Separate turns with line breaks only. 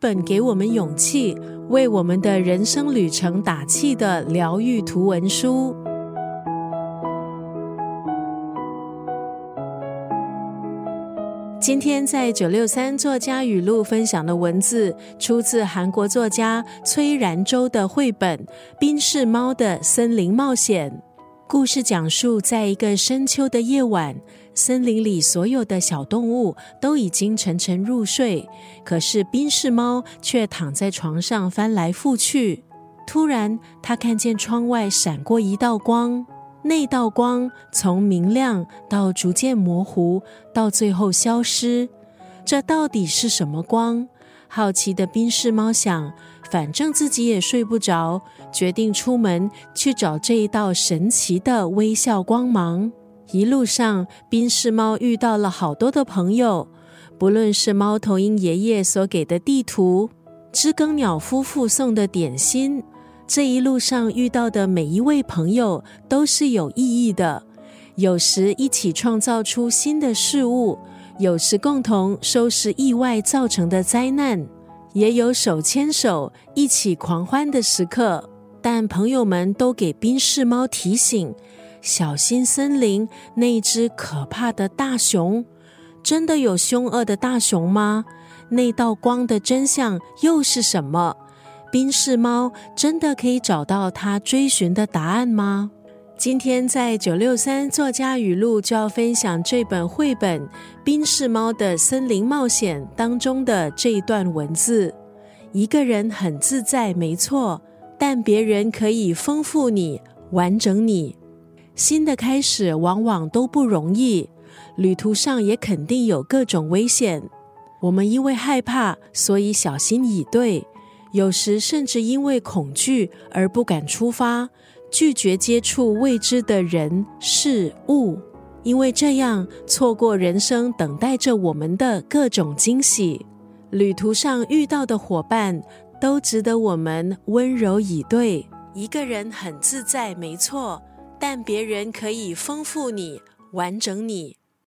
本给我们勇气、为我们的人生旅程打气的疗愈图文书。今天在九六三作家语录分享的文字，出自韩国作家崔然周的绘本《冰室猫的森林冒险》。故事讲述，在一个深秋的夜晚，森林里所有的小动物都已经沉沉入睡，可是冰室猫却躺在床上翻来覆去。突然，他看见窗外闪过一道光。那道光从明亮到逐渐模糊，到最后消失。这到底是什么光？好奇的冰室猫想，反正自己也睡不着，决定出门去找这一道神奇的微笑光芒。一路上，冰室猫遇到了好多的朋友，不论是猫头鹰爷爷所给的地图，知更鸟夫妇送的点心。这一路上遇到的每一位朋友都是有意义的，有时一起创造出新的事物，有时共同收拾意外造成的灾难，也有手牵手一起狂欢的时刻。但朋友们都给冰室猫提醒：小心森林那只可怕的大熊。真的有凶恶的大熊吗？那道光的真相又是什么？冰室猫真的可以找到它追寻的答案吗？今天在九六三作家语录就要分享这本绘本《冰室猫的森林冒险》当中的这一段文字：一个人很自在，没错，但别人可以丰富你、完整你。新的开始往往都不容易，旅途上也肯定有各种危险。我们因为害怕，所以小心以对。有时甚至因为恐惧而不敢出发，拒绝接触未知的人事物，因为这样错过人生等待着我们的各种惊喜。旅途上遇到的伙伴都值得我们温柔以对。一个人很自在，没错，但别人可以丰富你，完整你。